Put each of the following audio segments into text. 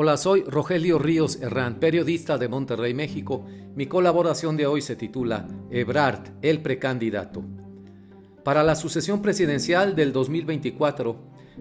Hola, soy Rogelio Ríos Herrán, periodista de Monterrey, México. Mi colaboración de hoy se titula Ebrard, el precandidato. Para la sucesión presidencial del 2024,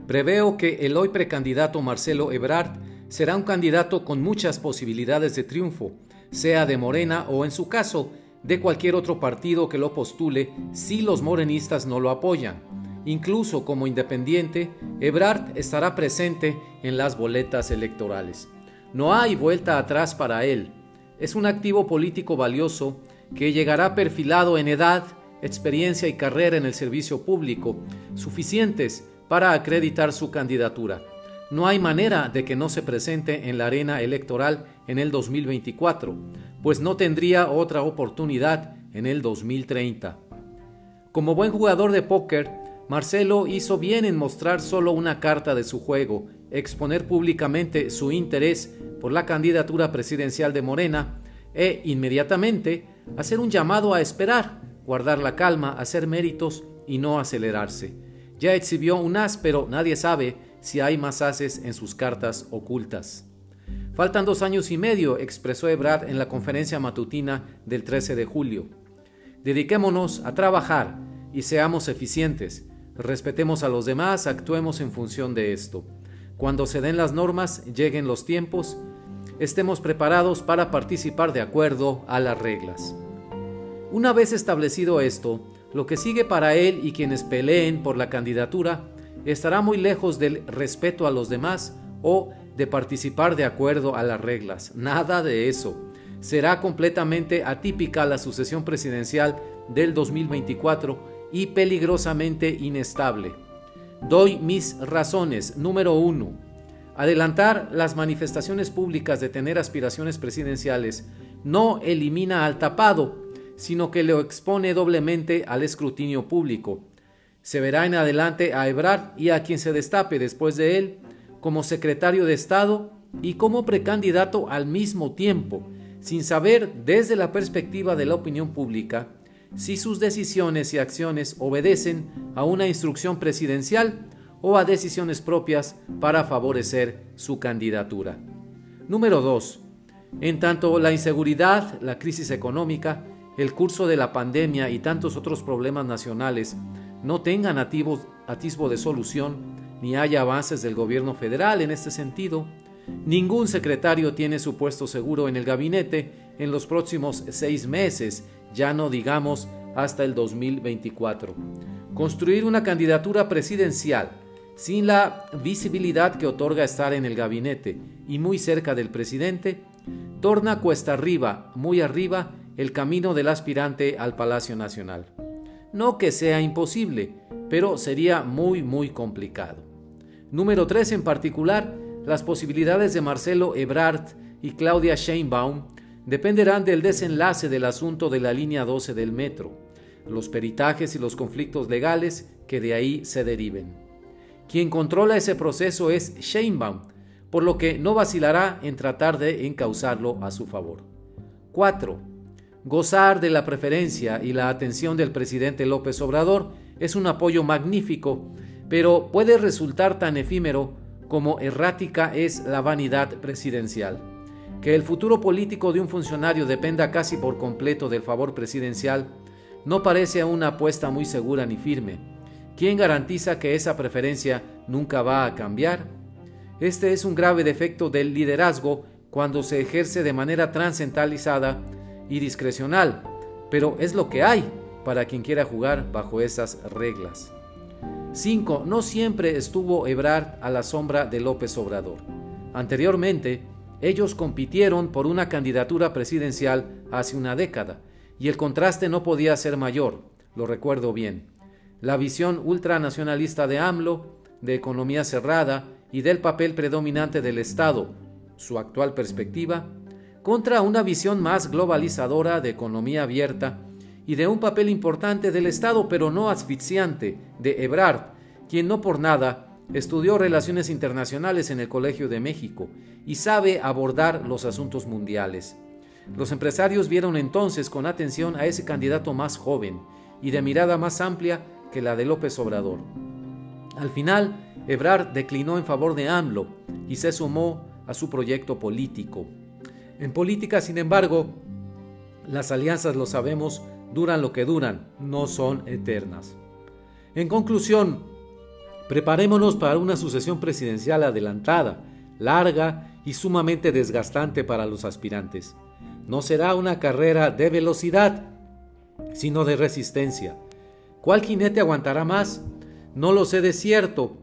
preveo que el hoy precandidato Marcelo Ebrard será un candidato con muchas posibilidades de triunfo, sea de Morena o en su caso de cualquier otro partido que lo postule si los morenistas no lo apoyan. Incluso como independiente, Ebrard estará presente en las boletas electorales. No hay vuelta atrás para él. Es un activo político valioso que llegará perfilado en edad, experiencia y carrera en el servicio público, suficientes para acreditar su candidatura. No hay manera de que no se presente en la arena electoral en el 2024, pues no tendría otra oportunidad en el 2030. Como buen jugador de póker, Marcelo hizo bien en mostrar solo una carta de su juego, exponer públicamente su interés por la candidatura presidencial de Morena e inmediatamente hacer un llamado a esperar, guardar la calma, hacer méritos y no acelerarse. Ya exhibió un as, pero nadie sabe si hay más haces en sus cartas ocultas. Faltan dos años y medio, expresó Ebrard en la conferencia matutina del 13 de julio. Dediquémonos a trabajar y seamos eficientes respetemos a los demás, actuemos en función de esto. Cuando se den las normas, lleguen los tiempos, estemos preparados para participar de acuerdo a las reglas. Una vez establecido esto, lo que sigue para él y quienes peleen por la candidatura estará muy lejos del respeto a los demás o de participar de acuerdo a las reglas. Nada de eso. Será completamente atípica la sucesión presidencial del 2024 y peligrosamente inestable. Doy mis razones. Número uno. Adelantar las manifestaciones públicas de tener aspiraciones presidenciales no elimina al tapado, sino que lo expone doblemente al escrutinio público. Se verá en adelante a Ebrard y a quien se destape después de él como secretario de Estado y como precandidato al mismo tiempo, sin saber desde la perspectiva de la opinión pública si sus decisiones y acciones obedecen a una instrucción presidencial o a decisiones propias para favorecer su candidatura. Número 2. En tanto la inseguridad, la crisis económica, el curso de la pandemia y tantos otros problemas nacionales no tengan atisbo de solución, ni haya avances del gobierno federal en este sentido, ningún secretario tiene su puesto seguro en el gabinete en los próximos seis meses ya no digamos hasta el 2024. Construir una candidatura presidencial sin la visibilidad que otorga estar en el gabinete y muy cerca del presidente, torna cuesta arriba, muy arriba, el camino del aspirante al Palacio Nacional. No que sea imposible, pero sería muy muy complicado. Número 3 en particular, las posibilidades de Marcelo Ebrard y Claudia Sheinbaum dependerán del desenlace del asunto de la línea 12 del metro, los peritajes y los conflictos legales que de ahí se deriven. Quien controla ese proceso es Sheinbaum, por lo que no vacilará en tratar de encauzarlo a su favor. 4. Gozar de la preferencia y la atención del presidente López Obrador es un apoyo magnífico, pero puede resultar tan efímero como errática es la vanidad presidencial. Que el futuro político de un funcionario dependa casi por completo del favor presidencial no parece una apuesta muy segura ni firme. ¿Quién garantiza que esa preferencia nunca va a cambiar? Este es un grave defecto del liderazgo cuando se ejerce de manera transcentralizada y discrecional, pero es lo que hay para quien quiera jugar bajo esas reglas. 5. No siempre estuvo Ebrard a la sombra de López Obrador. Anteriormente, ellos compitieron por una candidatura presidencial hace una década, y el contraste no podía ser mayor, lo recuerdo bien. La visión ultranacionalista de AMLO, de economía cerrada y del papel predominante del Estado, su actual perspectiva, contra una visión más globalizadora de economía abierta y de un papel importante del Estado pero no asfixiante de Ebrard, quien no por nada Estudió relaciones internacionales en el Colegio de México y sabe abordar los asuntos mundiales. Los empresarios vieron entonces con atención a ese candidato más joven y de mirada más amplia que la de López Obrador. Al final, Ebrard declinó en favor de AMLO y se sumó a su proyecto político. En política, sin embargo, las alianzas, lo sabemos, duran lo que duran, no son eternas. En conclusión, preparémonos para una sucesión presidencial adelantada, larga y sumamente desgastante para los aspirantes. No será una carrera de velocidad, sino de resistencia. ¿Cuál jinete aguantará más? No lo sé de cierto,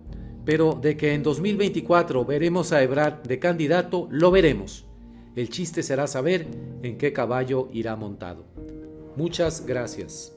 pero de que en 2024 veremos a Ebrard de candidato, lo veremos. El chiste será saber en qué caballo irá montado. Muchas gracias.